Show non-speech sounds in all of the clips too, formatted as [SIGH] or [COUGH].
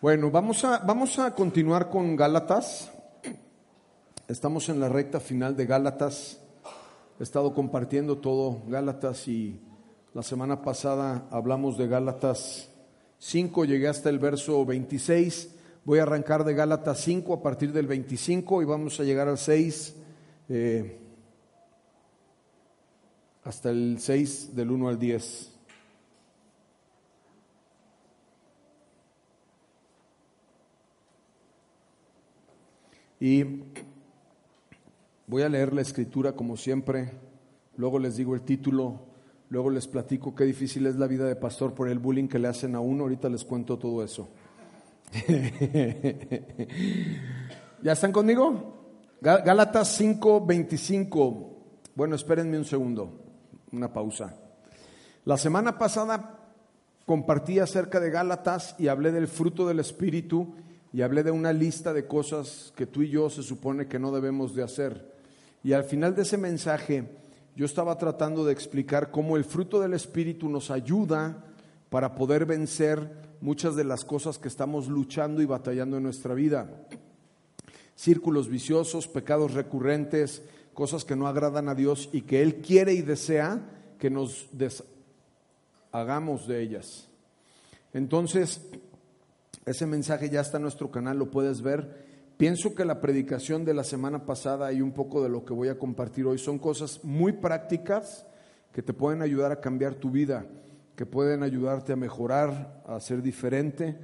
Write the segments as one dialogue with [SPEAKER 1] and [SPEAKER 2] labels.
[SPEAKER 1] bueno, vamos a, vamos a continuar con Gálatas. Estamos en la recta final de Gálatas. He estado compartiendo todo Gálatas y la semana pasada hablamos de Gálatas 5, llegué hasta el verso 26. Voy a arrancar de Gálatas 5 a partir del 25 y vamos a llegar al 6, eh, hasta el 6 del 1 al 10. Y voy a leer la escritura como siempre, luego les digo el título, luego les platico qué difícil es la vida de pastor por el bullying que le hacen a uno, ahorita les cuento todo eso. [LAUGHS] ¿Ya están conmigo? Gálatas 5:25. Bueno, espérenme un segundo, una pausa. La semana pasada compartí acerca de Gálatas y hablé del fruto del Espíritu y hablé de una lista de cosas que tú y yo se supone que no debemos de hacer. Y al final de ese mensaje yo estaba tratando de explicar cómo el fruto del Espíritu nos ayuda para poder vencer muchas de las cosas que estamos luchando y batallando en nuestra vida. Círculos viciosos, pecados recurrentes, cosas que no agradan a Dios y que Él quiere y desea que nos hagamos de ellas. Entonces, ese mensaje ya está en nuestro canal, lo puedes ver. Pienso que la predicación de la semana pasada y un poco de lo que voy a compartir hoy son cosas muy prácticas que te pueden ayudar a cambiar tu vida, que pueden ayudarte a mejorar, a ser diferente.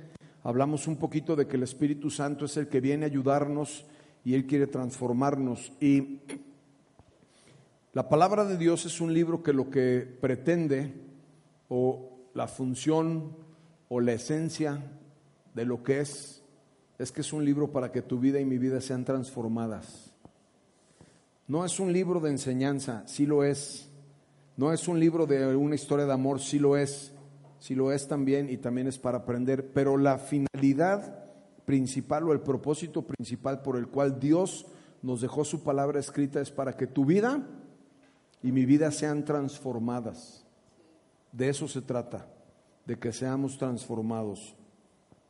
[SPEAKER 1] Hablamos un poquito de que el Espíritu Santo es el que viene a ayudarnos y Él quiere transformarnos. Y la palabra de Dios es un libro que lo que pretende o la función o la esencia de lo que es, es que es un libro para que tu vida y mi vida sean transformadas. No es un libro de enseñanza, sí lo es. No es un libro de una historia de amor, sí lo es. Sí lo es también y también es para aprender. Pero la finalidad principal o el propósito principal por el cual Dios nos dejó su palabra escrita es para que tu vida y mi vida sean transformadas. De eso se trata, de que seamos transformados.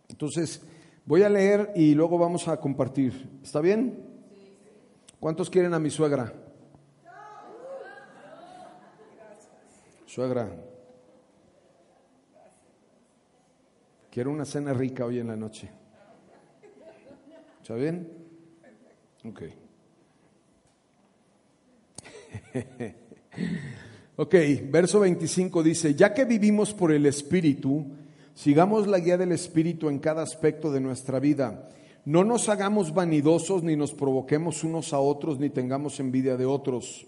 [SPEAKER 1] Entonces, voy a leer y luego vamos a compartir. ¿Está bien? ¿Cuántos quieren a mi suegra? Suegra. Quiero una cena rica hoy en la noche. ¿Está bien? Ok. [LAUGHS] ok, verso 25 dice, ya que vivimos por el Espíritu, Sigamos la guía del Espíritu en cada aspecto de nuestra vida. No nos hagamos vanidosos, ni nos provoquemos unos a otros, ni tengamos envidia de otros.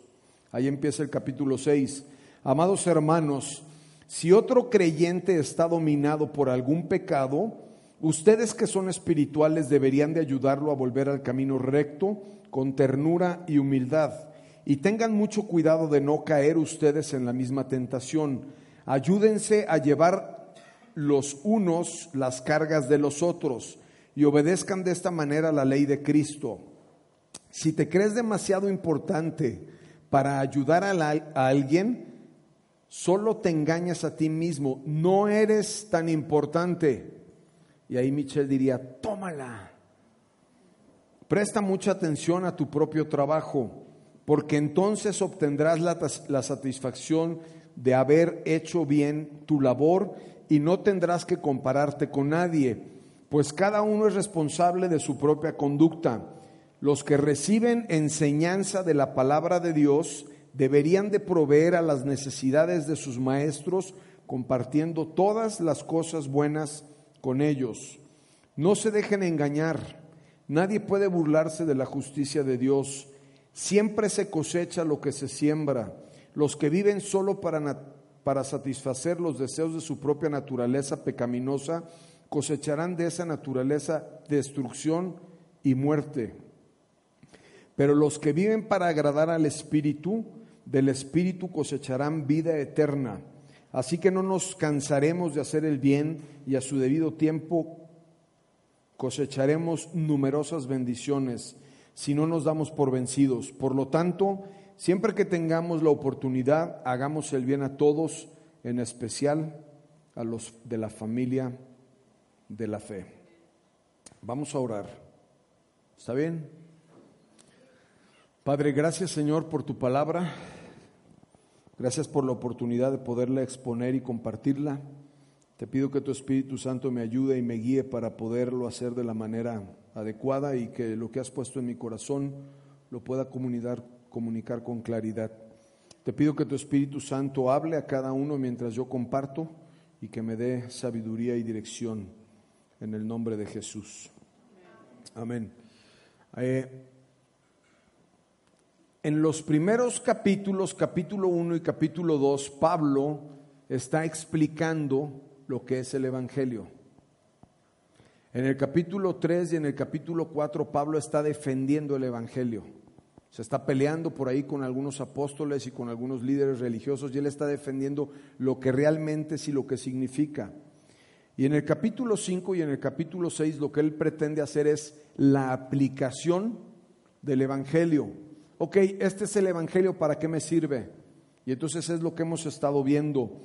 [SPEAKER 1] Ahí empieza el capítulo 6. Amados hermanos, si otro creyente está dominado por algún pecado, ustedes que son espirituales deberían de ayudarlo a volver al camino recto con ternura y humildad. Y tengan mucho cuidado de no caer ustedes en la misma tentación. Ayúdense a llevar los unos las cargas de los otros y obedezcan de esta manera la ley de Cristo. Si te crees demasiado importante para ayudar a, alguien, solo te engañas a ti mismo, no eres tan importante. Y ahí Michelle diría, tómala. Presta mucha atención a tu propio trabajo, porque entonces obtendrás la, la satisfacción de haber hecho bien tu labor y no tendrás que compararte con nadie, pues cada uno es responsable de su propia conducta. Los que reciben enseñanza de la palabra de Dios deberían de proveer a las necesidades de sus maestros, compartiendo todas las cosas buenas con ellos. No se dejen engañar. Nadie puede burlarse de la justicia de Dios. Siempre se cosecha lo que se siembra. Los que viven solo para para satisfacer los deseos de su propia naturaleza pecaminosa, cosecharán de esa naturaleza destrucción y muerte. Pero los que viven para agradar al Espíritu, del Espíritu cosecharán vida eterna. Así que no nos cansaremos de hacer el bien y a su debido tiempo cosecharemos numerosas bendiciones si no nos damos por vencidos. Por lo tanto, siempre que tengamos la oportunidad, hagamos el bien a todos, en especial a los de la familia de la fe. Vamos a orar. ¿Está bien? Padre, gracias Señor por tu palabra. Gracias por la oportunidad de poderla exponer y compartirla. Te pido que tu Espíritu Santo me ayude y me guíe para poderlo hacer de la manera adecuada y que lo que has puesto en mi corazón lo pueda comunicar, comunicar con claridad. Te pido que tu Espíritu Santo hable a cada uno mientras yo comparto y que me dé sabiduría y dirección en el nombre de Jesús. Amén. Eh, en los primeros capítulos, capítulo 1 y capítulo 2, Pablo está explicando lo que es el Evangelio. En el capítulo 3 y en el capítulo 4 Pablo está defendiendo el Evangelio. Se está peleando por ahí con algunos apóstoles y con algunos líderes religiosos y él está defendiendo lo que realmente es y lo que significa. Y en el capítulo 5 y en el capítulo 6 lo que él pretende hacer es la aplicación del Evangelio. Ok, este es el Evangelio, ¿para qué me sirve? Y entonces es lo que hemos estado viendo.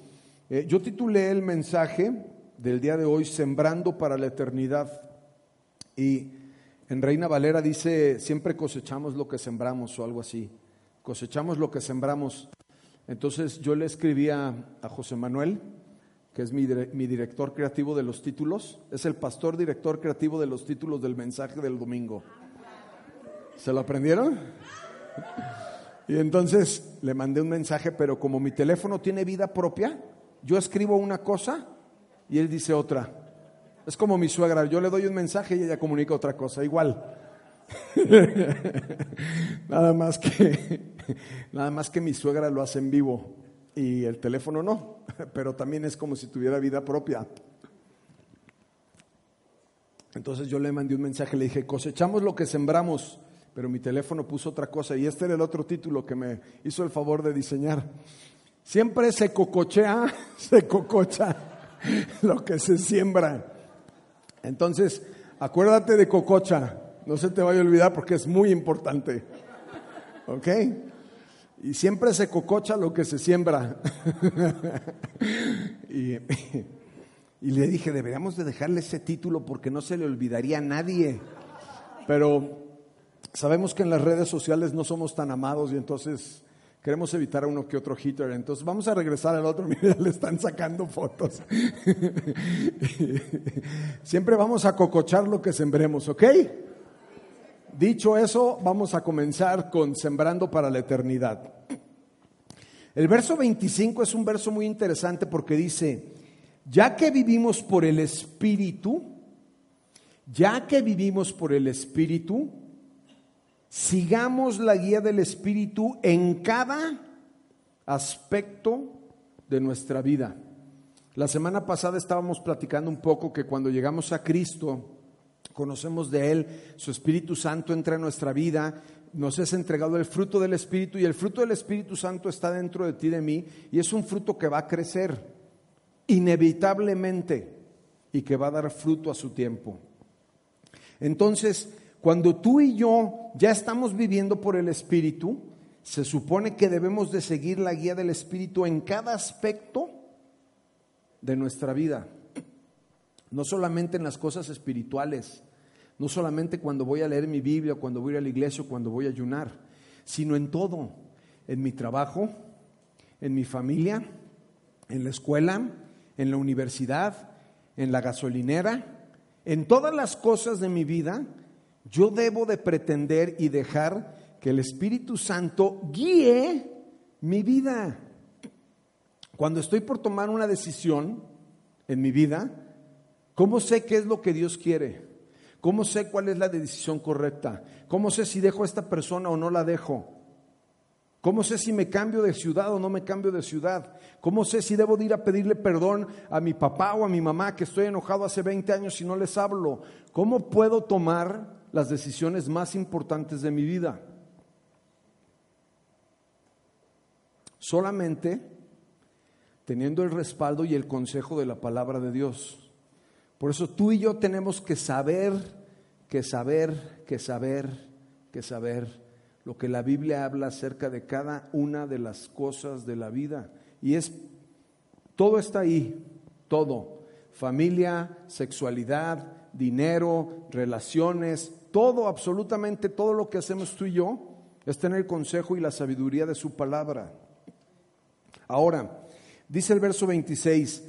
[SPEAKER 1] Eh, yo titulé el mensaje del día de hoy Sembrando para la Eternidad. Y en Reina Valera dice, siempre cosechamos lo que sembramos o algo así. Cosechamos lo que sembramos. Entonces yo le escribí a, José Manuel, que es mi, mi, director creativo de los títulos, es el pastor director creativo de los títulos del mensaje del domingo. ¿Se lo aprendieron? Y entonces le mandé un mensaje, pero como mi teléfono tiene vida propia, yo escribo una cosa y él dice otra. Es como mi suegra, yo le doy un mensaje y ella comunica otra cosa, igual. [LAUGHS] nada más que nada más que mi suegra lo hace en vivo y el teléfono no, pero también es como si tuviera vida propia. Entonces yo le mandé un mensaje, le dije, cosechamos lo que sembramos, pero mi teléfono puso otra cosa y este era el otro título que me hizo el favor de diseñar. Siempre se cocochea, [LAUGHS] se cococha lo que se siembra. Entonces, acuérdate de cococha, no se te vaya a olvidar porque es muy importante. ¿Ok? Y siempre se cococha lo que se siembra. [LAUGHS] y, y, le dije, deberíamos de dejarle ese título porque no se le olvidaría a nadie. Pero sabemos que en las redes sociales no somos tan amados y entonces Queremos evitar a uno que otro hitter. Entonces vamos a regresar al otro. [LAUGHS] Mira, le están sacando fotos. [LAUGHS] Siempre vamos a cocochar lo que sembremos, ¿ok? Dicho eso, vamos a comenzar con Sembrando para la Eternidad. El verso 25 es un verso muy interesante porque dice, ya que vivimos por el Espíritu, ya que vivimos por el Espíritu, sigamos la guía del Espíritu en cada aspecto de nuestra vida. La semana pasada estábamos platicando un poco que cuando llegamos a Cristo, conocemos de Él, su Espíritu Santo entra en nuestra vida, nos es entregado el fruto del Espíritu y el fruto del Espíritu Santo está dentro de ti, de mí, y es un fruto que va a crecer inevitablemente y que va a dar fruto a su tiempo. Entonces, cuando tú y yo ya estamos viviendo por el Espíritu, se supone que debemos de seguir la guía del Espíritu en cada aspecto de nuestra vida. No solamente en las cosas espirituales, no solamente cuando voy a leer mi Biblia, cuando voy a la iglesia, cuando voy a ayunar, sino en todo, en mi trabajo, en mi familia, en la escuela, en la universidad, en la gasolinera, en todas las cosas de mi vida yo debo de pretender y dejar que el Espíritu Santo guíe mi vida. Cuando estoy por tomar una decisión en mi vida, ¿cómo sé qué es lo que Dios quiere? ¿Cómo sé cuál es la decisión correcta? ¿Cómo sé si dejo a esta persona o no la dejo? ¿Cómo sé si me cambio de ciudad o no me cambio de ciudad? ¿Cómo sé si debo de ir a pedirle perdón a mi papá o a mi mamá que estoy enojado hace 20 años y no les hablo? ¿Cómo puedo tomar las decisiones más importantes de mi vida? Solamente teniendo el respaldo y el consejo de la palabra de Dios. Por eso tú y yo tenemos que saber, que saber, que saber, que saber lo que la Biblia habla acerca de cada una de las cosas de la vida. Y es, todo está ahí, todo. Familia, sexualidad, dinero, relaciones, todo, absolutamente todo lo que hacemos tú y yo es tener el consejo y la sabiduría de su palabra. Ahora, dice el verso 26,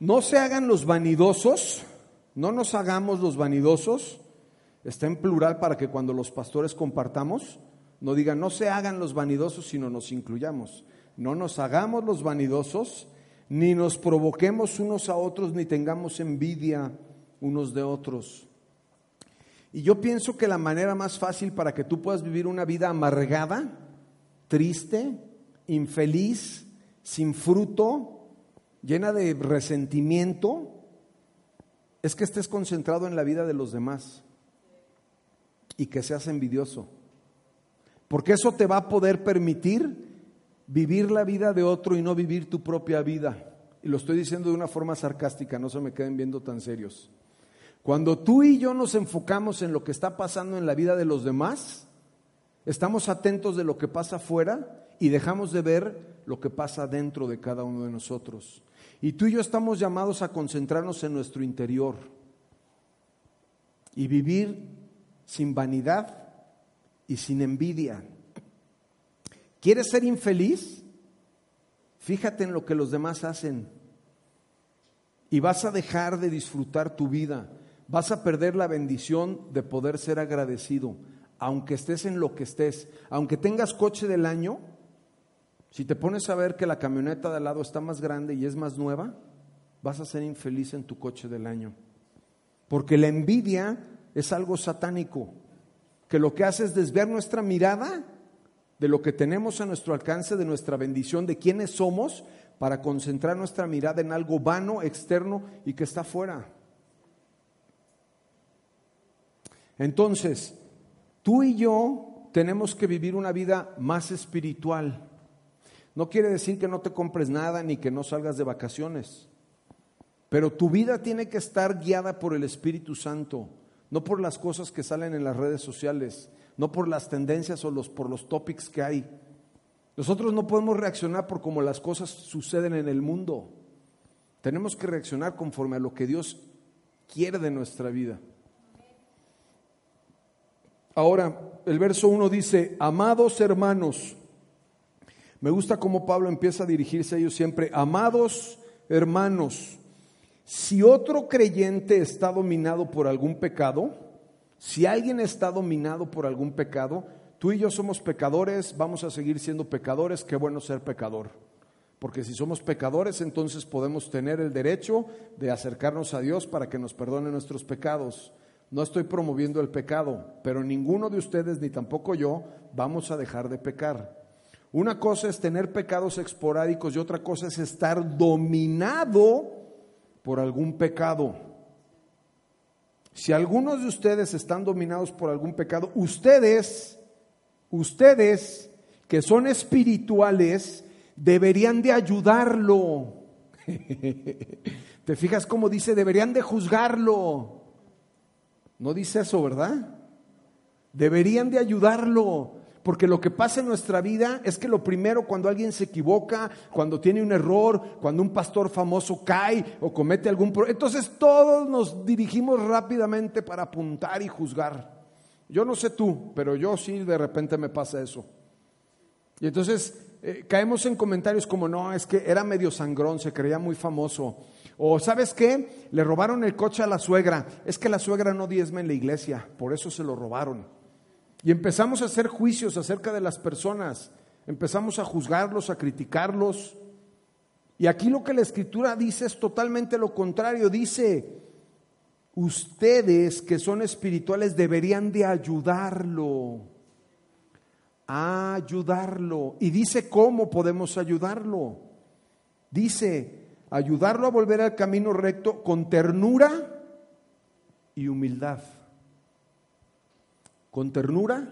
[SPEAKER 1] no se hagan los vanidosos, no nos hagamos los vanidosos, Está en plural para que cuando los pastores compartamos, no digan, no se hagan los vanidosos, sino nos incluyamos. No nos hagamos los vanidosos, ni nos provoquemos unos a otros, ni tengamos envidia unos de otros. Y yo pienso que la manera más fácil para que tú puedas vivir una vida amargada, triste, infeliz, sin fruto, llena de resentimiento, es que estés concentrado en la vida de los demás y que seas envidioso. Porque eso te va a poder permitir vivir la vida de otro y no vivir tu propia vida. Y lo estoy diciendo de una forma sarcástica, no se me queden viendo tan serios. Cuando tú y yo nos enfocamos en lo que está pasando en la vida de los demás, estamos atentos de lo que pasa afuera y dejamos de ver lo que pasa dentro de cada uno de nosotros. Y tú y yo estamos llamados a concentrarnos en nuestro interior y vivir sin vanidad y sin envidia. ¿Quieres ser infeliz? Fíjate en lo que los demás hacen y vas a dejar de disfrutar tu vida. Vas a perder la bendición de poder ser agradecido, aunque estés en lo que estés, aunque tengas coche del año. Si te pones a ver que la camioneta de al lado está más grande y es más nueva, vas a ser infeliz en tu coche del año. Porque la envidia es algo satánico, que lo que hace es desviar nuestra mirada de lo que tenemos a nuestro alcance, de nuestra bendición, de quiénes somos, para concentrar nuestra mirada en algo vano, externo y que está fuera. Entonces, tú y yo tenemos que vivir una vida más espiritual. No quiere decir que no te compres nada ni que no salgas de vacaciones, pero tu vida tiene que estar guiada por el Espíritu Santo no por las cosas que salen en las redes sociales, no por las tendencias o los, por los topics que hay. Nosotros no podemos reaccionar por cómo las cosas suceden en el mundo. Tenemos que reaccionar conforme a lo que Dios quiere de nuestra vida. Ahora, el verso 1 dice, amados hermanos, me gusta cómo Pablo empieza a dirigirse a ellos siempre, amados hermanos, si otro creyente está dominado por algún pecado, si alguien está dominado por algún pecado, tú y yo somos pecadores, vamos a seguir siendo pecadores, qué bueno ser pecador. Porque si somos pecadores, entonces podemos tener el derecho de acercarnos a Dios para que nos perdone nuestros pecados. No estoy promoviendo el pecado, pero ninguno de ustedes, ni tampoco yo, vamos a dejar de pecar. Una cosa es tener pecados esporádicos y otra cosa es estar dominado por algún pecado. Si algunos de ustedes están dominados por algún pecado, ustedes, ustedes que son espirituales, deberían de ayudarlo. [LAUGHS] ¿Te fijas cómo dice? Deberían de juzgarlo. No dice eso, ¿verdad? Deberían de ayudarlo. Porque lo que pasa en nuestra vida es que lo primero cuando alguien se equivoca, cuando tiene un error, cuando un pastor famoso cae o comete algún problema, entonces todos nos dirigimos rápidamente para apuntar y juzgar. Yo no sé tú, pero yo sí de repente me pasa eso. Y entonces eh, caemos en comentarios como, no, es que era medio sangrón, se creía muy famoso. O sabes qué, le robaron el coche a la suegra. Es que la suegra no diezma en la iglesia, por eso se lo robaron. Y empezamos a hacer juicios acerca de las personas, empezamos a juzgarlos, a criticarlos. Y aquí lo que la escritura dice es totalmente lo contrario. Dice, ustedes que son espirituales deberían de ayudarlo. ayudarlo. Y dice cómo podemos ayudarlo. Dice, ayudarlo a volver al camino recto con ternura y humildad. Con ternura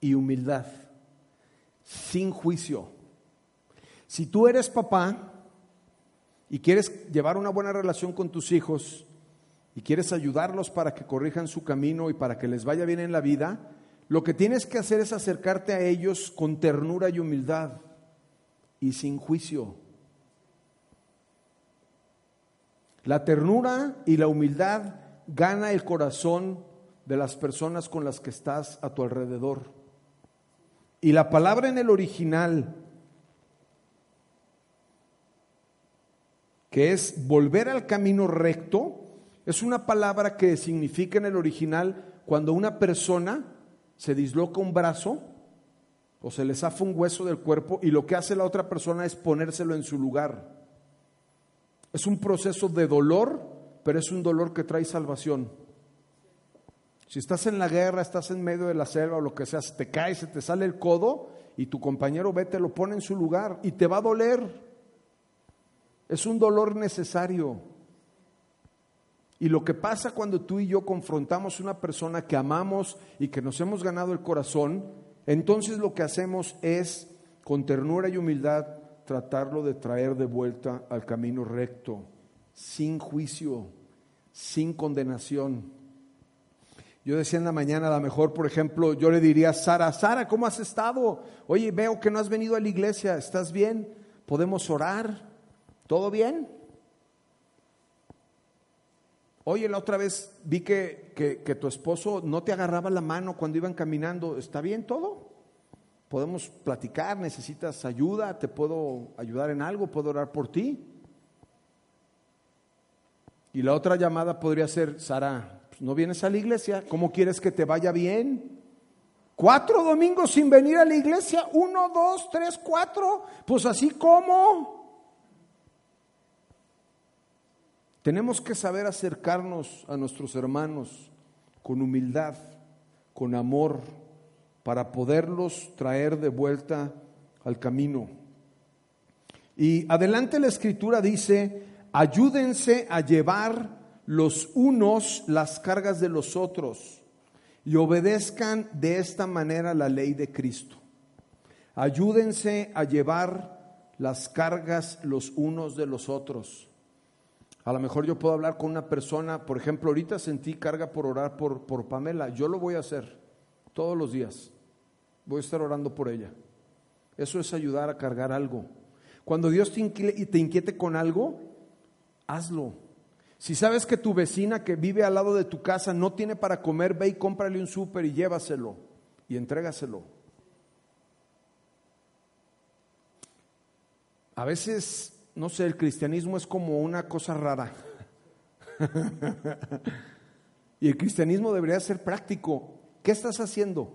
[SPEAKER 1] y humildad, sin juicio. Si tú eres papá y quieres llevar una buena relación con tus hijos y quieres ayudarlos para que corrijan su camino y para que les vaya bien en la vida, lo que tienes que hacer es acercarte a ellos con ternura y humildad y sin juicio. La ternura y la humildad gana el corazón de las personas con las que estás a tu alrededor. Y la palabra en el original, que es volver al camino recto, es una palabra que significa en el original cuando una persona se disloca un brazo o se le zafa un hueso del cuerpo y lo que hace la otra persona es ponérselo en su lugar. Es un proceso de dolor, pero es un dolor que trae salvación. Si estás en la guerra, estás en medio de la selva o lo que sea, te caes, se te sale el codo y tu compañero ve, te lo pone en su lugar y te va a doler. Es un dolor necesario. Y lo que pasa cuando tú y yo confrontamos una persona que amamos y que nos hemos ganado el corazón, entonces lo que hacemos es, con ternura y humildad, tratarlo de traer de vuelta al camino recto, sin juicio, sin condenación. Yo decía en la mañana, a lo mejor, por ejemplo, yo le diría a Sara, Sara, ¿cómo has estado? Oye, veo que no has venido a la iglesia, ¿estás bien? ¿Podemos orar? ¿Todo bien? Oye, la otra vez vi que, que, que tu esposo no te agarraba la mano cuando iban caminando, ¿está bien todo? Podemos platicar, necesitas ayuda, te puedo ayudar en algo, puedo orar por ti. Y la otra llamada podría ser, Sara, pues, ¿no vienes a la iglesia? ¿Cómo quieres que te vaya bien? Cuatro domingos sin venir a la iglesia, uno, dos, tres, cuatro, pues así como. Tenemos que saber acercarnos a nuestros hermanos con humildad, con amor, para poderlos traer de vuelta al camino. Y adelante la escritura dice, ayúdense a llevar los unos las cargas de los otros y obedezcan de esta manera la ley de Cristo. Ayúdense a llevar las cargas los unos de los otros. A lo mejor yo puedo hablar con una persona, por ejemplo, ahorita sentí carga por orar por, por Pamela, yo lo voy a hacer todos los días. Voy a estar orando por ella. Eso es ayudar a cargar algo. Cuando Dios te, te inquiete con algo, hazlo. Si sabes que tu vecina que vive al lado de tu casa no tiene para comer, ve y cómprale un súper y llévaselo y entrégaselo. A veces, no sé, el cristianismo es como una cosa rara. [LAUGHS] y el cristianismo debería ser práctico. ¿Qué estás haciendo?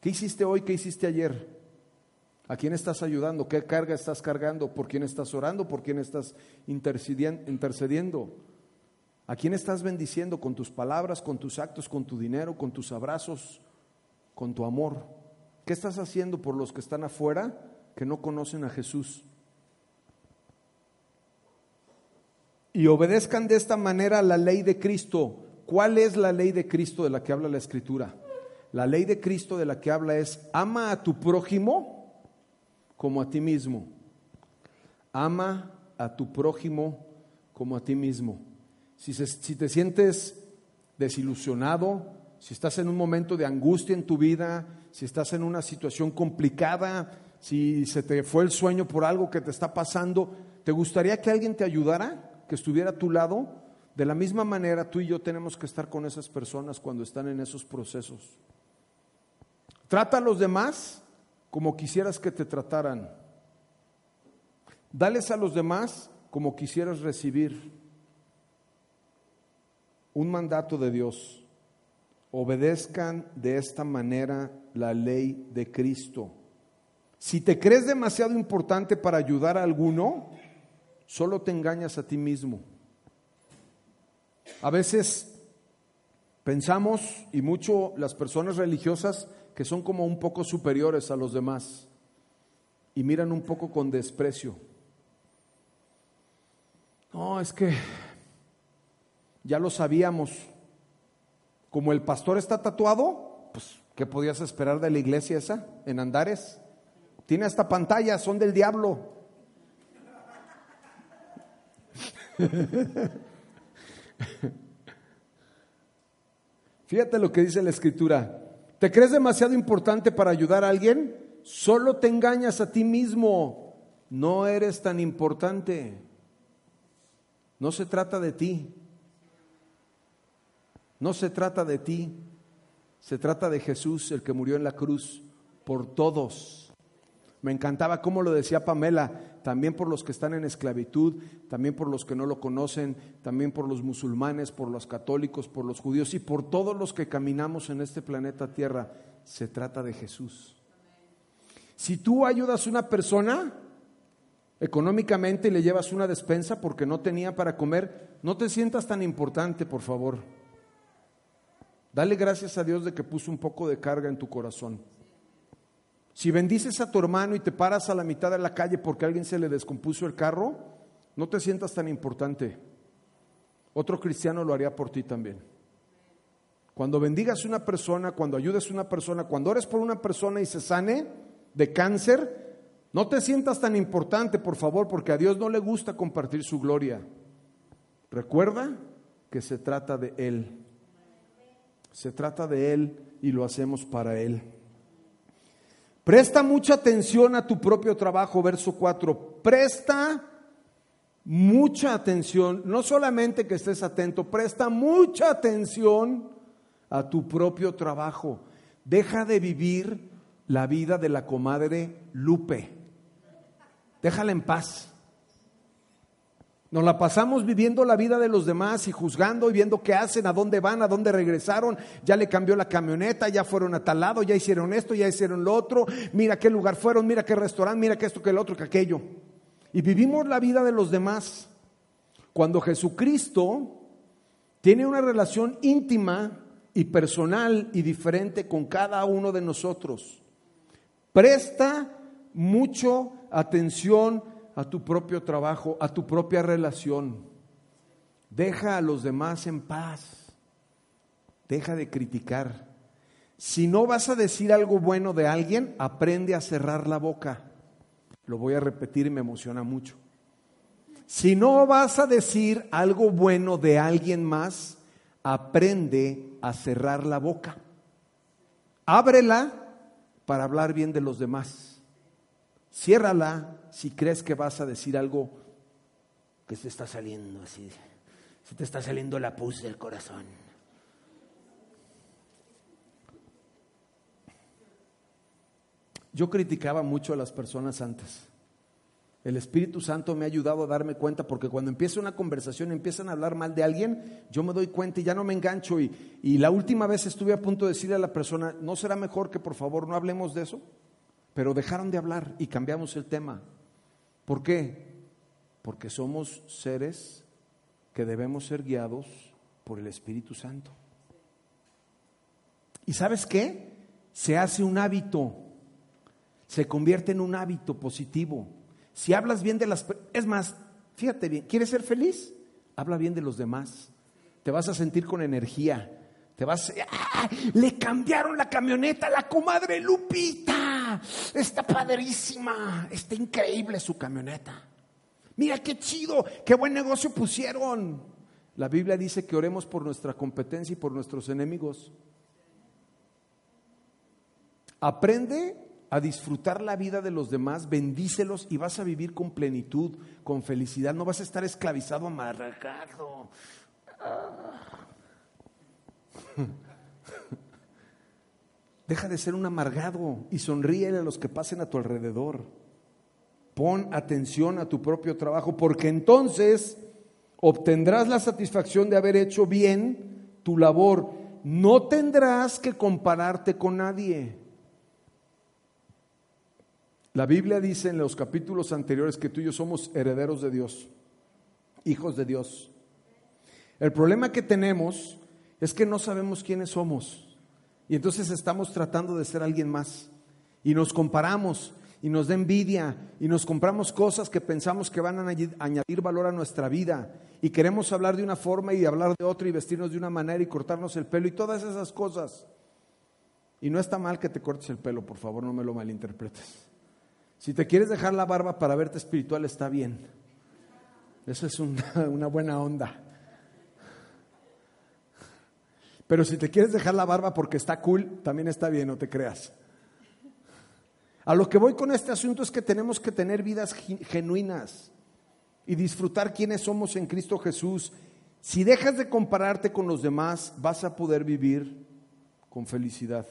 [SPEAKER 1] ¿Qué hiciste hoy? ¿Qué hiciste ayer? ¿A quién estás ayudando? ¿Qué carga estás cargando? ¿Por quién estás orando? ¿Por quién estás intercediendo? ¿A quién estás bendiciendo con tus palabras, con tus actos, con tu dinero, con tus abrazos, con tu amor? ¿Qué estás haciendo por los que están afuera que no conocen a Jesús? Y obedezcan de esta manera la ley de Cristo. ¿Cuál es la ley de Cristo de la que habla la Escritura? La ley de Cristo de la que habla es, ama a tu prójimo como a ti mismo. Ama a tu prójimo como a ti mismo. Si, si te sientes desilusionado, si estás en un momento de angustia en tu vida, si estás en una situación complicada, si se te fue el sueño por algo que te está pasando, ¿te gustaría que alguien te ayudara, que estuviera a tu lado? De la misma manera, tú y yo tenemos que estar con esas personas cuando están en esos procesos. Trata a los demás como quisieras que te trataran. Dales a los demás como quisieras recibir. Un mandato de Dios. Obedezcan de esta manera la ley de Cristo. Si te crees demasiado importante para ayudar a alguno, solo te engañas a ti mismo. A veces pensamos, y mucho las personas religiosas, que son como un poco superiores a los demás y miran un poco con desprecio. No, es que ya lo sabíamos. Como el pastor está tatuado, pues, ¿qué podías esperar de la iglesia esa en Andares? Tiene hasta pantalla, son del diablo. [LAUGHS] [LAUGHS] Fíjate lo que dice la escritura. ¿Te crees demasiado importante para ayudar a alguien? Solo te engañas a ti mismo. No eres tan importante. No se trata de ti. No se trata de ti. Se trata de Jesús, el que murió en la cruz por todos. Me encantaba cómo lo decía Pamela, también por los que están en esclavitud, también por los que no lo conocen, también por los musulmanes, por los católicos, por los judíos y por todos los que caminamos en este planeta Tierra. Se trata de Jesús. Si tú ayudas a una persona económicamente y le llevas una despensa porque no tenía para comer, no te sientas tan importante, por favor. Dale gracias a Dios de que puso un poco de carga en tu corazón. Si bendices a tu hermano y te paras a la mitad de la calle porque alguien se le descompuso el carro, no te sientas tan importante. Otro cristiano lo haría por ti también. Cuando bendigas a una persona, cuando ayudes a una persona, cuando ores por una persona y se sane de cáncer, no te sientas tan importante, por favor, porque a Dios no le gusta compartir su gloria. Recuerda que se trata de Él. Se trata de Él y lo hacemos para Él. Presta mucha atención a tu propio trabajo, verso 4. Presta mucha atención, no solamente que estés atento, presta mucha atención a tu propio trabajo. Deja de vivir la vida de la comadre Lupe. Déjala en paz. Nos la pasamos viviendo la vida de los demás y juzgando y viendo qué hacen, a dónde van, a dónde regresaron. Ya le cambió la camioneta, ya fueron a tal lado, ya hicieron esto, ya hicieron lo otro. Mira qué lugar fueron, mira qué restaurante, mira qué esto, qué el otro, que aquello. Y vivimos la vida de los demás. Cuando Jesucristo tiene una relación íntima y personal y diferente con cada uno de nosotros. Presta mucho atención a tu propio trabajo, a tu propia relación. Deja a los demás en paz. Deja de criticar. Si no vas a decir algo bueno de alguien, aprende a cerrar la boca. Lo voy a repetir y me emociona mucho. Si no vas a decir algo bueno de alguien más, aprende a cerrar la boca. Ábrela para hablar bien de los demás. Ciérrala si crees que vas a decir algo que se está saliendo así, se te está saliendo la pus del corazón. Yo criticaba mucho a las personas antes. El Espíritu Santo me ha ayudado a darme cuenta porque cuando empieza una conversación, empiezan a hablar mal de alguien, yo me doy cuenta y ya no me engancho. Y, y la última vez estuve a punto de decirle a la persona, ¿no será mejor que por favor no hablemos de eso? Pero dejaron de hablar y cambiamos el tema. ¿Por qué? Porque somos seres que debemos ser guiados por el Espíritu Santo. ¿Y sabes qué? Se hace un hábito, se convierte en un hábito positivo. Si hablas bien de las... Es más, fíjate bien, ¿quieres ser feliz? Habla bien de los demás. Te vas a sentir con energía. Te vas... ¡Ah! Le cambiaron la camioneta a la comadre Lupita está padrísima, está increíble su camioneta. Mira qué chido, qué buen negocio pusieron. La Biblia dice que oremos por nuestra competencia y por nuestros enemigos. Aprende a disfrutar la vida de los demás, bendícelos y vas a vivir con plenitud, con felicidad. No vas a estar esclavizado, amarrado. [LAUGHS] Deja de ser un amargado y sonríele a los que pasen a tu alrededor. Pon atención a tu propio trabajo porque entonces obtendrás la satisfacción de haber hecho bien tu labor. No tendrás que compararte con nadie. La Biblia dice en los capítulos anteriores que tú y yo somos herederos de Dios, hijos de Dios. El problema que tenemos es que no sabemos quiénes somos. Y entonces estamos tratando de ser alguien más. Y nos comparamos y nos da envidia y nos compramos cosas que pensamos que van a añadir valor a nuestra vida. Y queremos hablar de una forma y hablar de otra y vestirnos de una manera y cortarnos el pelo y todas esas cosas. Y no está mal que te cortes el pelo, por favor, no me lo malinterpretes. Si te quieres dejar la barba para verte espiritual, está bien. Eso es una, [LAUGHS] una buena onda. Pero si te quieres dejar la barba porque está cool, también está bien, no te creas. A lo que voy con este asunto es que tenemos que tener vidas genuinas y disfrutar quiénes somos en Cristo Jesús. Si dejas de compararte con los demás, vas a poder vivir con felicidad.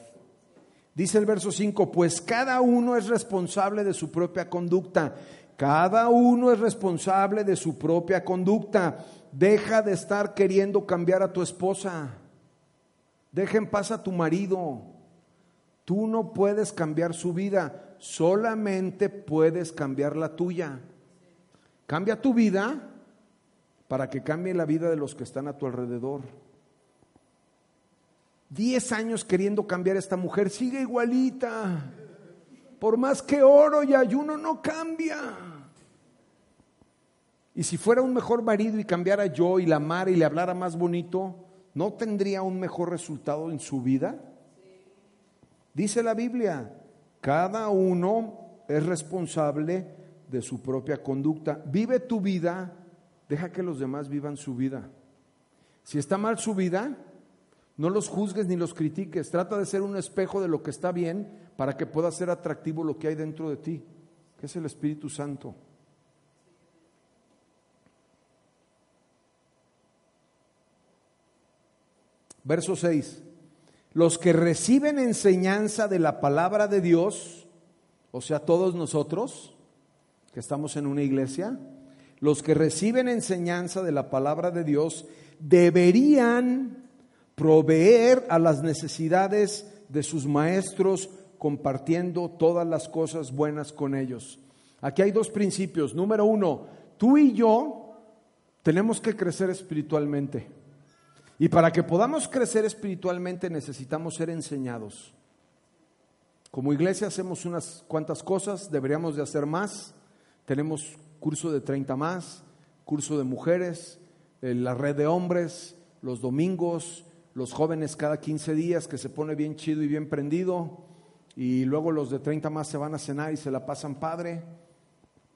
[SPEAKER 1] Dice el verso 5, pues cada uno es responsable de su propia conducta. Cada uno es responsable de su propia conducta. Deja de estar queriendo cambiar a tu esposa. Deja en paz a tu marido. Tú no puedes cambiar su vida, solamente puedes cambiar la tuya. Cambia tu vida para que cambie la vida de los que están a tu alrededor. Diez años queriendo cambiar a esta mujer, sigue igualita. Por más que oro y ayuno, no cambia. Y si fuera un mejor marido y cambiara yo y la amara y le hablara más bonito, ¿no tendría un mejor resultado en su vida? Dice la Biblia, cada uno es responsable de su propia conducta. Vive tu vida, deja que los demás vivan su vida. Si está mal su vida, no los juzgues ni los critiques. Trata de ser un espejo de lo que está bien para que pueda ser atractivo lo que hay dentro de ti, que es el Espíritu Santo. Verso 6. Los que reciben enseñanza de la palabra de Dios, o sea, todos nosotros que estamos en una iglesia, los que reciben enseñanza de la palabra de Dios deberían proveer a las necesidades de sus maestros compartiendo todas las cosas buenas con ellos. Aquí hay dos principios. Número uno, tú y yo tenemos que crecer espiritualmente. Y para que podamos crecer espiritualmente necesitamos ser enseñados. Como iglesia hacemos unas cuantas cosas, deberíamos de hacer más. Tenemos curso de 30 más, curso de mujeres, eh, la red de hombres, los domingos, los jóvenes cada 15 días que se pone bien chido y bien prendido. Y luego los de 30 más se van a cenar y se la pasan padre.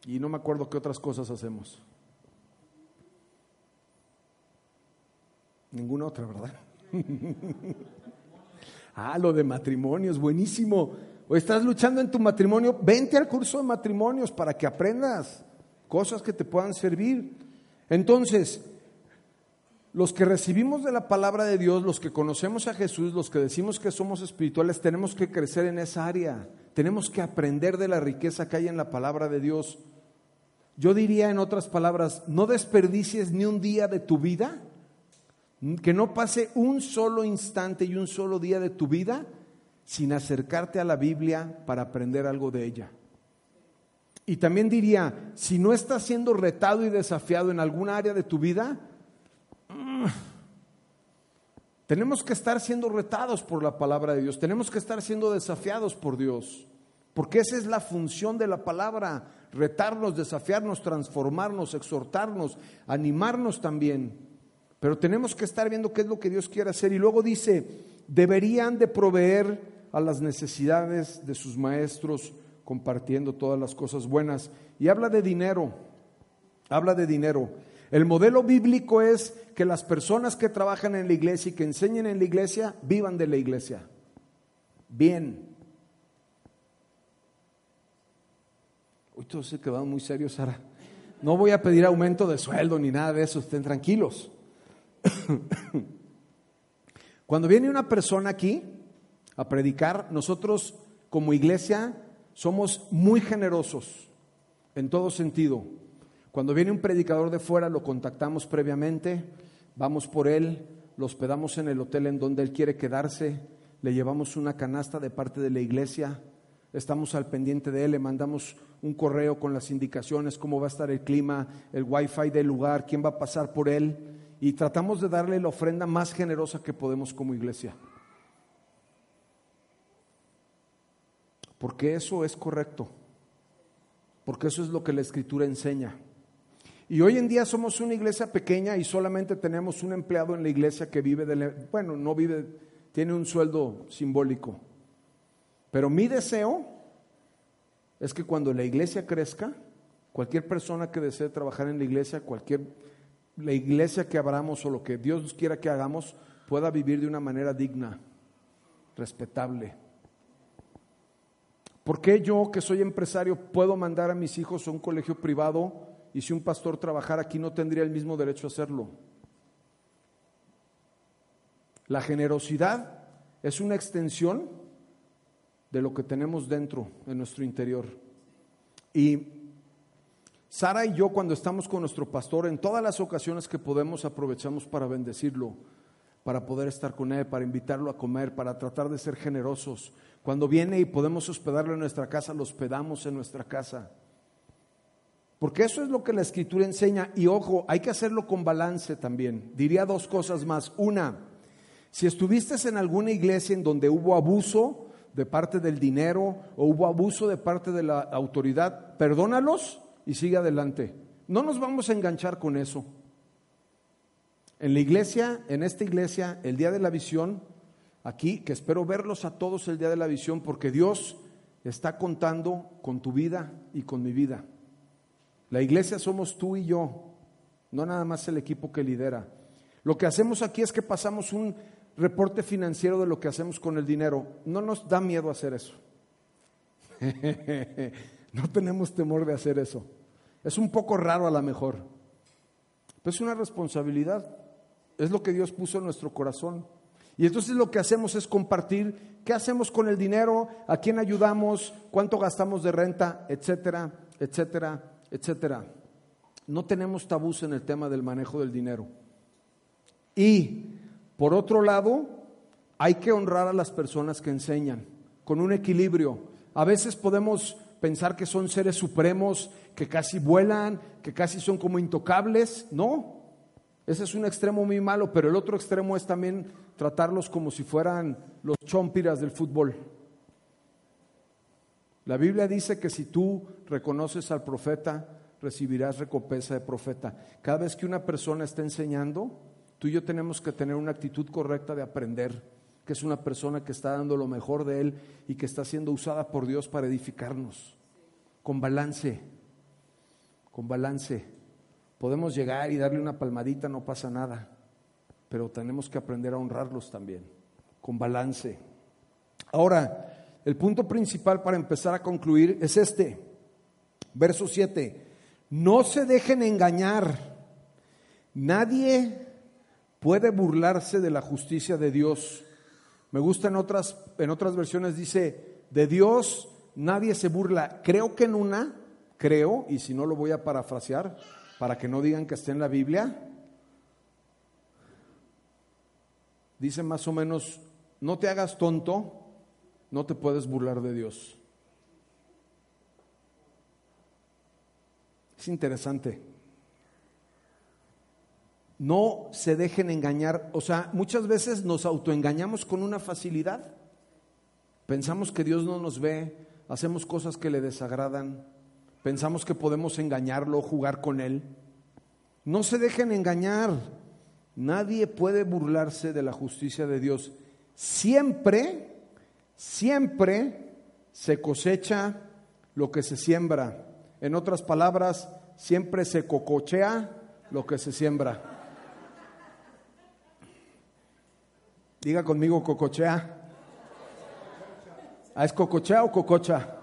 [SPEAKER 1] Y no me acuerdo qué otras cosas hacemos. Ninguna otra, ¿verdad? [LAUGHS] ah, lo de matrimonio es buenísimo. O estás luchando en tu matrimonio, vente al curso de matrimonios para que aprendas cosas que te puedan servir. Entonces, los que recibimos de la palabra de Dios, los que conocemos a Jesús, los que decimos que somos espirituales, tenemos que crecer en esa área. Tenemos que aprender de la riqueza que hay en la palabra de Dios. Yo diría en otras palabras, no desperdicies ni un día de tu vida que no pase un solo instante y un solo día de tu vida sin acercarte a la Biblia para aprender algo de ella. Y también diría, si no estás siendo retado y desafiado en alguna área de tu vida, mm, tenemos que estar siendo retados por la palabra de Dios, tenemos que estar siendo desafiados por Dios, porque esa es la función de la palabra, retarnos, desafiarnos, transformarnos, exhortarnos, animarnos también. Pero tenemos que estar viendo qué es lo que Dios quiere hacer. Y luego dice, deberían de proveer a las necesidades de sus maestros compartiendo todas las cosas buenas. Y habla de dinero, habla de dinero. El modelo bíblico es que las personas que trabajan en la iglesia y que enseñen en la iglesia vivan de la iglesia. Bien. Hoy todos se quedaron muy serios, Sara. No voy a pedir aumento de sueldo ni nada de eso, estén tranquilos. [COUGHS] Cuando viene una persona aquí a predicar, nosotros como iglesia somos muy generosos en todo sentido. Cuando viene un predicador de fuera, lo contactamos previamente, vamos por él, lo hospedamos en el hotel en donde él quiere quedarse, le llevamos una canasta de parte de la iglesia, estamos al pendiente de él, le mandamos un correo con las indicaciones, cómo va a estar el clima, el wifi del lugar, quién va a pasar por él y tratamos de darle la ofrenda más generosa que podemos como iglesia. porque eso es correcto, porque eso es lo que la escritura enseña. Y hoy en día somos una iglesia pequeña y solamente tenemos un empleado en la iglesia que vive de, bueno, no vive, tiene un sueldo simbólico. Pero mi deseo es que cuando la iglesia crezca, cualquier persona que desee trabajar en la iglesia, cualquier la iglesia que abramos o lo que Dios quiera que hagamos, pueda vivir de una manera digna, respetable. ¿Por qué yo, que soy empresario, puedo mandar a mis hijos a un colegio privado y si un pastor trabajara aquí no tendría el mismo derecho a hacerlo? La generosidad es una extensión de lo que tenemos dentro, en nuestro interior. Y Sara y yo cuando estamos con nuestro pastor, en todas las ocasiones que podemos, aprovechamos para bendecirlo, para poder estar con él, para invitarlo a comer, para tratar de ser generosos. Cuando viene y podemos hospedarlo en nuestra casa, lo hospedamos en nuestra casa. Porque eso es lo que la escritura enseña. Y ojo, hay que hacerlo con balance también. Diría dos cosas más. Una, si estuviste en alguna iglesia en donde hubo abuso de parte del dinero o hubo abuso de parte de la autoridad, perdónalos y sigue adelante. No nos vamos a enganchar con eso. En la iglesia, en esta iglesia, el día de la visión, aquí, que espero verlos a todos el día de la visión, porque Dios está contando con tu vida y con mi vida. La iglesia somos tú y yo, no nada más el equipo que lidera. Lo que hacemos aquí es que pasamos un reporte financiero de lo que hacemos con el dinero. No nos da miedo hacer eso. [LAUGHS] no tenemos temor de hacer eso. Es un poco raro a lo mejor, pero es una responsabilidad. Es lo que Dios puso en nuestro corazón. Y entonces lo que hacemos es compartir qué hacemos con el dinero, a quién ayudamos, cuánto gastamos de renta, etcétera, etcétera, etcétera. No tenemos tabús en el tema del manejo del dinero. Y por otro lado, hay que honrar a las personas que enseñan con un equilibrio. A veces podemos pensar que son seres supremos, que casi vuelan, que casi son como intocables. No, ese es un extremo muy malo, pero el otro extremo es también tratarlos como si fueran los chompiras del fútbol. La Biblia dice que si tú reconoces al profeta, recibirás recompensa de profeta. Cada vez que una persona está enseñando, tú y yo tenemos que tener una actitud correcta de aprender, que es una persona que está dando lo mejor de él y que está siendo usada por Dios para edificarnos, con balance, con balance. Podemos llegar y darle una palmadita, no pasa nada, pero tenemos que aprender a honrarlos también, con balance. Ahora, el punto principal para empezar a concluir es este, verso 7, no se dejen engañar, nadie puede burlarse de la justicia de Dios. Me gusta en otras, en otras versiones dice, de Dios nadie se burla. Creo que en una, creo, y si no lo voy a parafrasear, para que no digan que esté en la Biblia, dice más o menos, no te hagas tonto, no te puedes burlar de Dios. Es interesante. No se dejen engañar. O sea, muchas veces nos autoengañamos con una facilidad. Pensamos que Dios no nos ve, hacemos cosas que le desagradan, pensamos que podemos engañarlo, jugar con Él. No se dejen engañar. Nadie puede burlarse de la justicia de Dios. Siempre, siempre se cosecha lo que se siembra. En otras palabras, siempre se cocochea lo que se siembra. Diga conmigo cocochea. ¿Ah, ¿Es cocochea o cococha?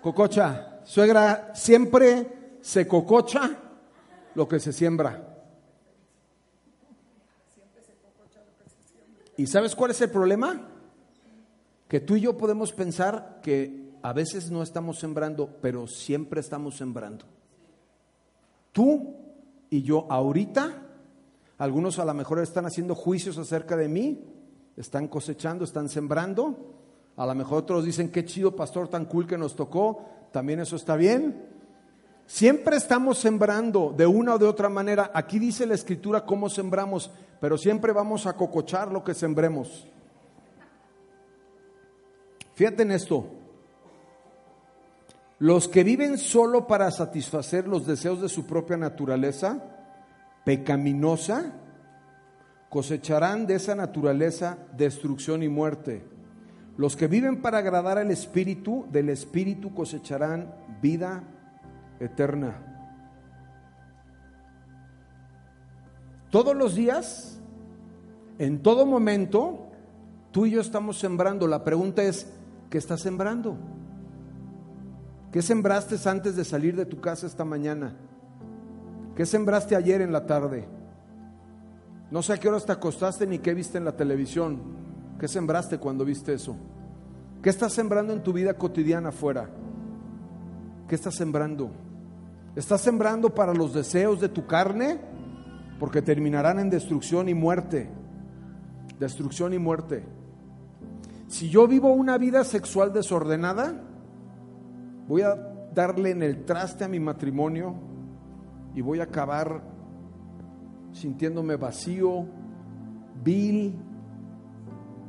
[SPEAKER 1] Cococha. Suegra, siempre se cococha lo que se siembra. ¿Y sabes cuál es el problema? Que tú y yo podemos pensar que a veces no estamos sembrando, pero siempre estamos sembrando. Tú y yo ahorita, algunos a lo mejor están haciendo juicios acerca de mí, están cosechando, están sembrando. A lo mejor otros dicen, qué chido pastor tan cool que nos tocó, también eso está bien. Siempre estamos sembrando de una o de otra manera. Aquí dice la escritura cómo sembramos, pero siempre vamos a cocochar lo que sembremos. Fíjate en esto. Los que viven solo para satisfacer los deseos de su propia naturaleza pecaminosa, cosecharán de esa naturaleza destrucción y muerte. Los que viven para agradar al Espíritu, del Espíritu cosecharán vida eterna. Todos los días, en todo momento, tú y yo estamos sembrando. La pregunta es, ¿qué estás sembrando? ¿Qué sembraste antes de salir de tu casa esta mañana? ¿Qué sembraste ayer en la tarde? No sé a qué horas te acostaste ni qué viste en la televisión. ¿Qué sembraste cuando viste eso? ¿Qué estás sembrando en tu vida cotidiana afuera? ¿Qué estás sembrando? ¿Estás sembrando para los deseos de tu carne? Porque terminarán en destrucción y muerte. Destrucción y muerte. Si yo vivo una vida sexual desordenada, voy a darle en el traste a mi matrimonio y voy a acabar sintiéndome vacío, vil,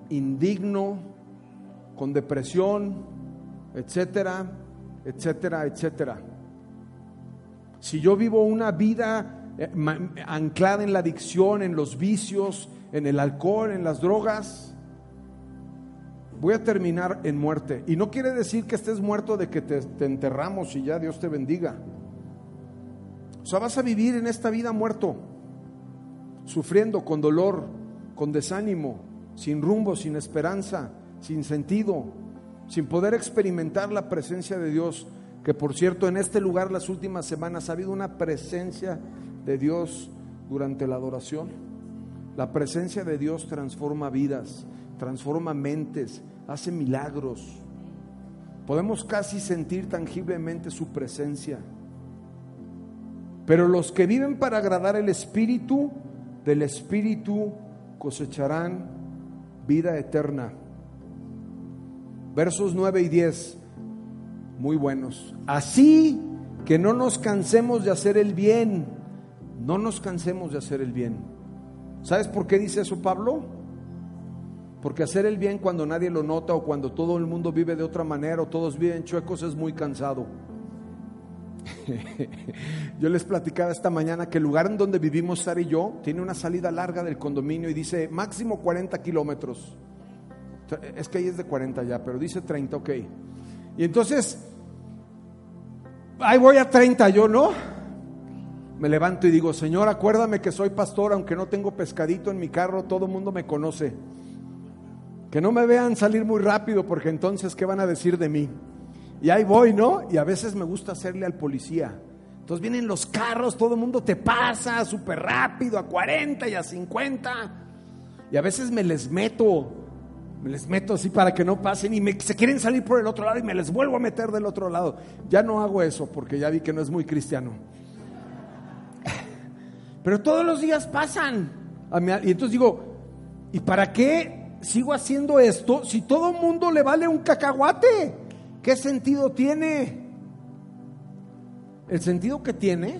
[SPEAKER 1] indigno, con depresión, etcétera, etcétera, etcétera. Si yo vivo una vida eh, anclada en la adicción, en los vicios, en el alcohol, en las drogas, voy a terminar en muerte. Y no quiere decir que estés muerto de que te, te, enterramos y ya Dios te bendiga. O sea, vas a vivir en esta vida muerto, sufriendo con dolor, con desánimo, sin rumbo, sin esperanza, sin sentido, sin poder experimentar la presencia de Dios. Que por cierto, en este lugar las últimas semanas ha habido una presencia de Dios durante la adoración. La presencia de Dios transforma vidas, transforma mentes, hace milagros. Podemos casi sentir tangiblemente su presencia. Pero los que viven para agradar el Espíritu, del Espíritu cosecharán vida eterna. Versos 9 y 10, muy buenos. Así que no nos cansemos de hacer el bien, no nos cansemos de hacer el bien. ¿Sabes por qué dice eso Pablo? Porque hacer el bien cuando nadie lo nota o cuando todo el mundo vive de otra manera o todos viven chuecos es muy cansado. [LAUGHS] Yo les platicaba esta mañana que el lugar en donde vivimos Sara y yo tiene una salida larga del condominio y dice máximo 40 kilómetros. Es que ahí es de 40 ya, pero dice 30, ok. Y entonces, ahí voy a 30 yo, ¿no? Me levanto y digo, Señor, acuérdame que soy pastor, aunque no tengo pescadito en mi carro, todo el mundo me conoce. Que no me vean salir muy rápido, porque entonces, ¿qué van a decir de mí? Y ahí voy, ¿no? Y a veces me gusta hacerle al policía. Entonces vienen los carros, todo el mundo te pasa súper rápido, a 40 y a 50. Y a veces me les meto, me les meto así para que no pasen y me, se quieren salir por el otro lado y me les vuelvo a meter del otro lado. Ya no hago eso porque ya vi que no es muy cristiano. [LAUGHS] Pero todos los días pasan. Y entonces digo, ¿y para qué sigo haciendo esto si todo el mundo le vale un cacahuate? ¿Qué sentido tiene? El sentido que tiene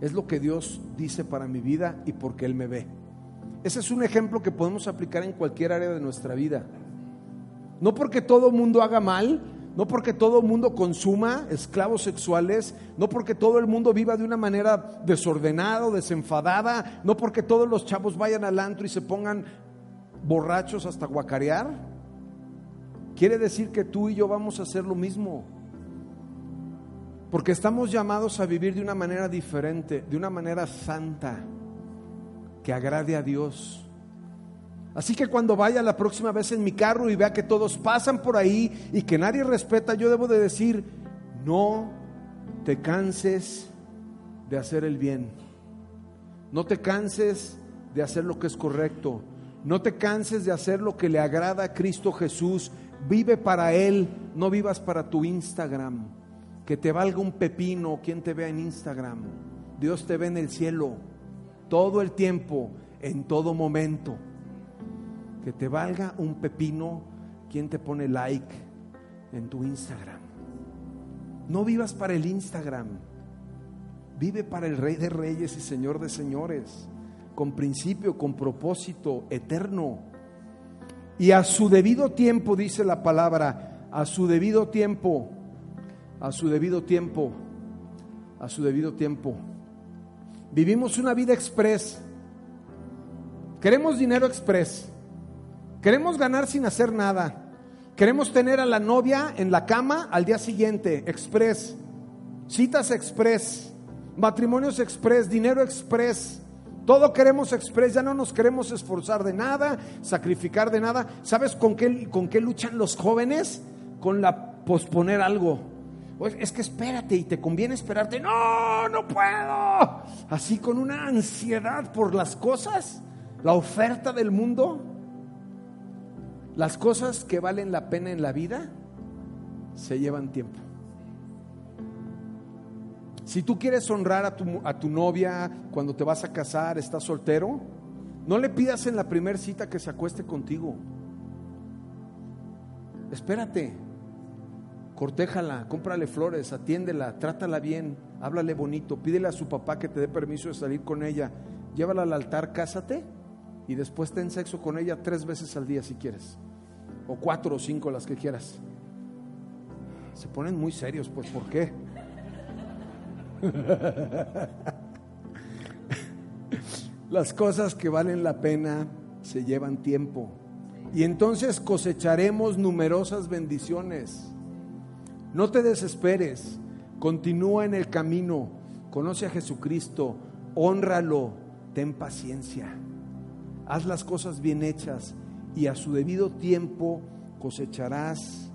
[SPEAKER 1] es lo que Dios dice para mi vida y porque Él me ve. Ese es un ejemplo que podemos aplicar en cualquier área de nuestra vida. No porque todo mundo haga mal, no porque todo el mundo consuma esclavos sexuales, no porque todo el mundo viva de una manera desordenada o desenfadada, no porque todos los chavos vayan al antro y se pongan borrachos hasta guacarear. Quiere decir que tú y yo vamos a hacer lo mismo. Porque estamos llamados a vivir de una manera diferente, de una manera santa, que agrade a Dios. Así que cuando vaya la próxima vez en mi carro y vea que todos pasan por ahí y que nadie respeta, yo debo de decir, no te canses de hacer el bien. No te canses de hacer lo que es correcto. No te canses de hacer lo que le agrada a Cristo Jesús Vive para Él, no vivas para tu Instagram. Que te valga un pepino quien te vea en Instagram. Dios te ve en el cielo todo el tiempo, en todo momento. Que te valga un pepino quien te pone like en tu Instagram. No vivas para el Instagram. Vive para el Rey de Reyes y Señor de Señores, con principio, con propósito eterno. Y a su debido tiempo, dice la palabra, a su debido tiempo, a su debido tiempo, a su debido tiempo. Vivimos una vida express. Queremos dinero express. Queremos ganar sin hacer nada. Queremos tener a la novia en la cama al día siguiente, express. Citas express, matrimonios express, dinero express. Todo queremos express, ya no nos queremos esforzar de nada, sacrificar de nada. ¿Sabes con qué, con qué luchan los jóvenes? Con la posponer algo. Pues, es que espérate y te conviene esperarte. No, no puedo. Así con una ansiedad por las cosas, la oferta del mundo. Las cosas que valen la pena en la vida se llevan tiempo. Si tú quieres honrar a tu, a tu novia cuando te vas a casar, estás soltero, no le pidas en la primera cita que se acueste contigo. Espérate, cortéjala, cómprale flores, atiéndela, trátala bien, háblale bonito, pídele a su papá que te dé permiso de salir con ella, llévala al altar, cásate y después ten sexo con ella tres veces al día si quieres, o cuatro o cinco las que quieras. Se ponen muy serios, pues ¿por qué? [LAUGHS] Las cosas que valen la pena se llevan tiempo. Y entonces cosecharemos numerosas bendiciones. No te desesperes, continúa en el camino, conoce a Jesucristo, honralo, ten paciencia, haz las cosas bien hechas y a su debido tiempo cosecharás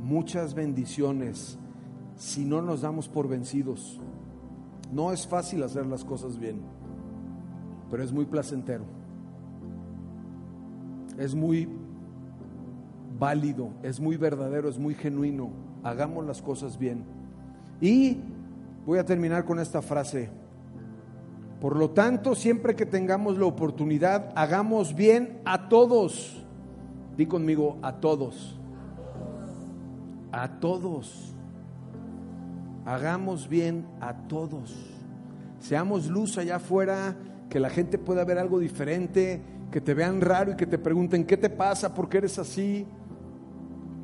[SPEAKER 1] muchas bendiciones si no nos damos por vencidos. No es fácil hacer las cosas bien, pero es muy placentero. Es muy válido, es muy verdadero, es muy genuino. Hagamos las cosas bien. Y voy a terminar con esta frase. Por lo tanto, siempre que tengamos la oportunidad, hagamos bien a todos. Di conmigo, a todos. A todos. Hagamos bien a todos. Seamos luz allá afuera, que la gente pueda ver algo diferente, que te vean raro y que te pregunten, ¿qué te pasa? ¿Por qué eres así?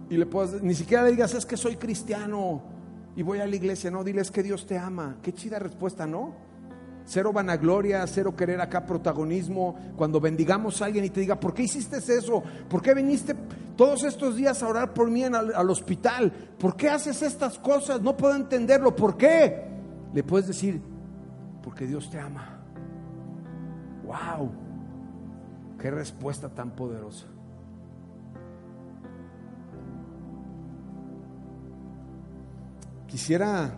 [SPEAKER 1] Y le puedas, ni siquiera le digas, es que soy cristiano y voy a la iglesia. No, diles que Dios te ama. Qué chida respuesta, ¿no? Cero vanagloria, cero querer acá protagonismo. Cuando bendigamos a alguien y te diga, ¿por qué hiciste eso? ¿Por qué viniste todos estos días a orar por mí al, hospital? ¿Por qué haces estas cosas? No puedo entenderlo. ¿Por qué? Le puedes decir, porque Dios te ama. ¡Wow! ¡Qué respuesta tan poderosa! Quisiera,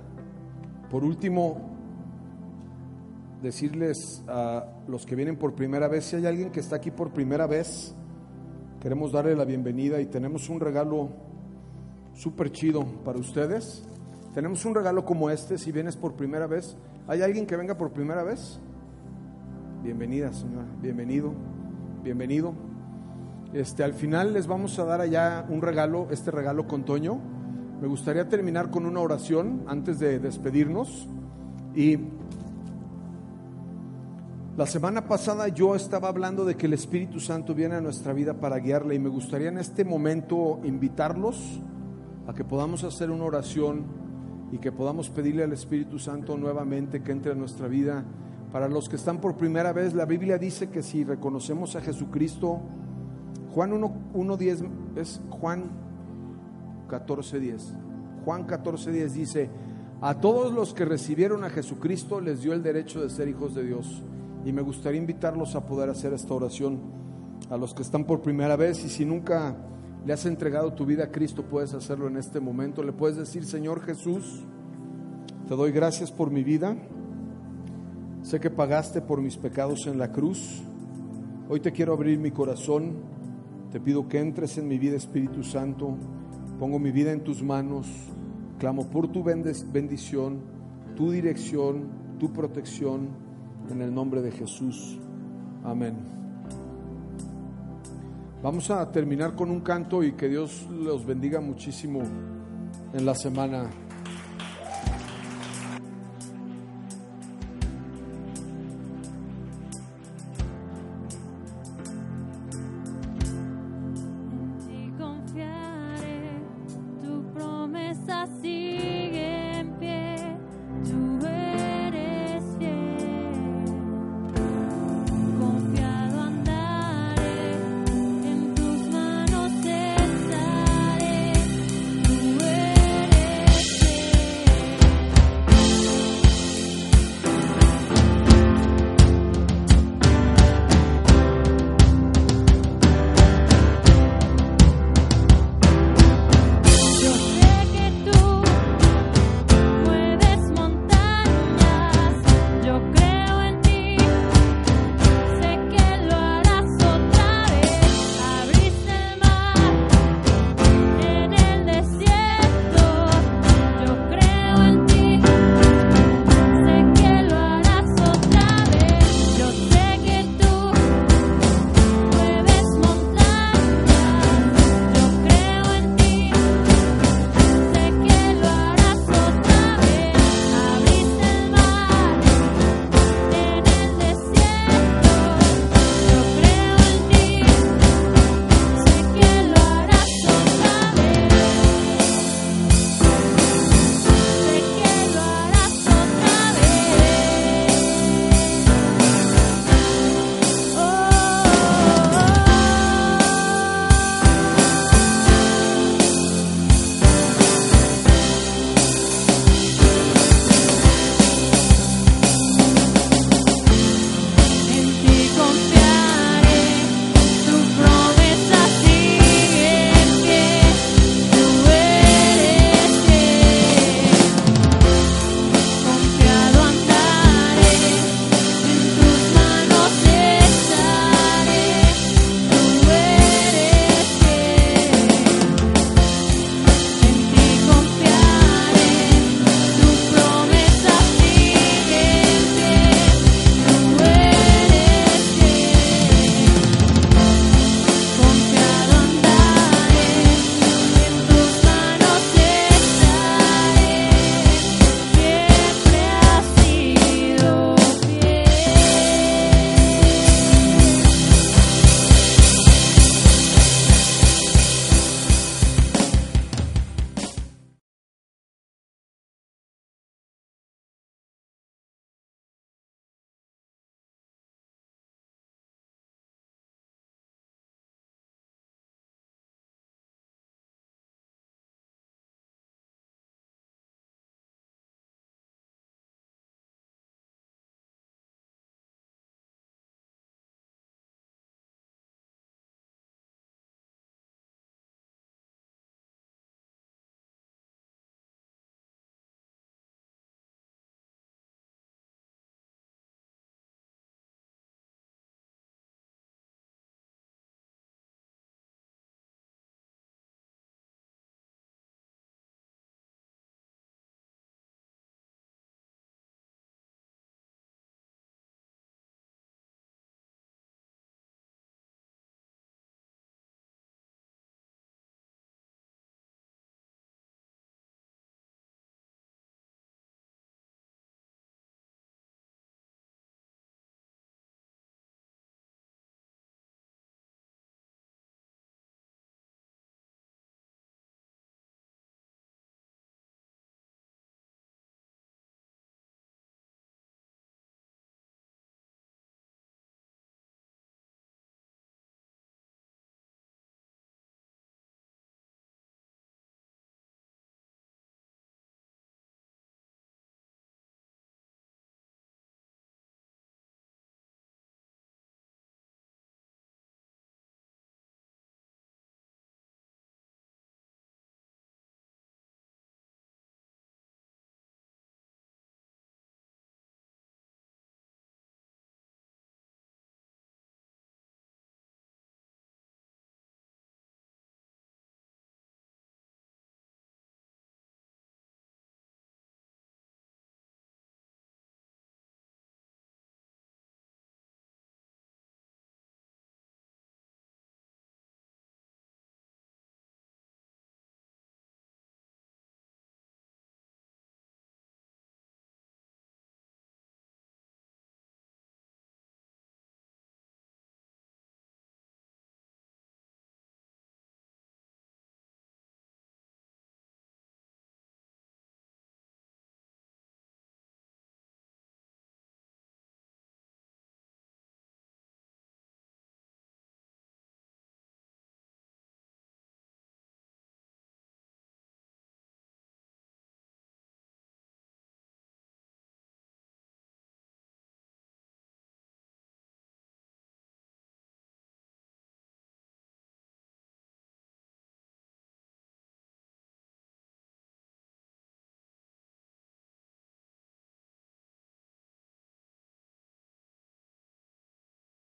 [SPEAKER 1] por último, decirles a los que vienen por primera vez, si hay alguien que está aquí por primera vez, queremos darle la bienvenida y tenemos un regalo súper chido para ustedes. Tenemos un regalo como este, si vienes por primera vez. ¿Hay alguien que venga por primera vez? Bienvenida, señora. Bienvenido. Bienvenido. Este, al final les vamos a dar allá un regalo, este regalo con Toño. Me gustaría terminar con una oración antes de despedirnos. Y la semana pasada yo estaba hablando de que el Espíritu Santo viene a nuestra vida para guiarle y me gustaría en este momento invitarlos a que podamos hacer una oración y que podamos pedirle al Espíritu Santo nuevamente que entre a nuestra vida. Para los que están por primera vez, la Biblia dice que si reconocemos a Jesucristo, Juan 1.10 es Juan 14.10. Juan 14.10 dice, a todos los que recibieron a Jesucristo les dio el derecho de ser hijos de Dios y me gustaría invitarlos a poder hacer esta oración a los que están por primera vez y si nunca le has entregado tu vida a Cristo puedes hacerlo en este momento. Le puedes decir, Señor Jesús, te doy gracias por mi vida. Sé que pagaste por mis pecados en la cruz. Hoy te quiero abrir mi corazón. Te pido que entres en mi vida, Espíritu Santo. Pongo mi vida en tus manos. Clamo por tu bendición, tu dirección, tu protección en el nombre de Jesús. Amén. Vamos a terminar con un canto y que Dios los bendiga muchísimo en la semana.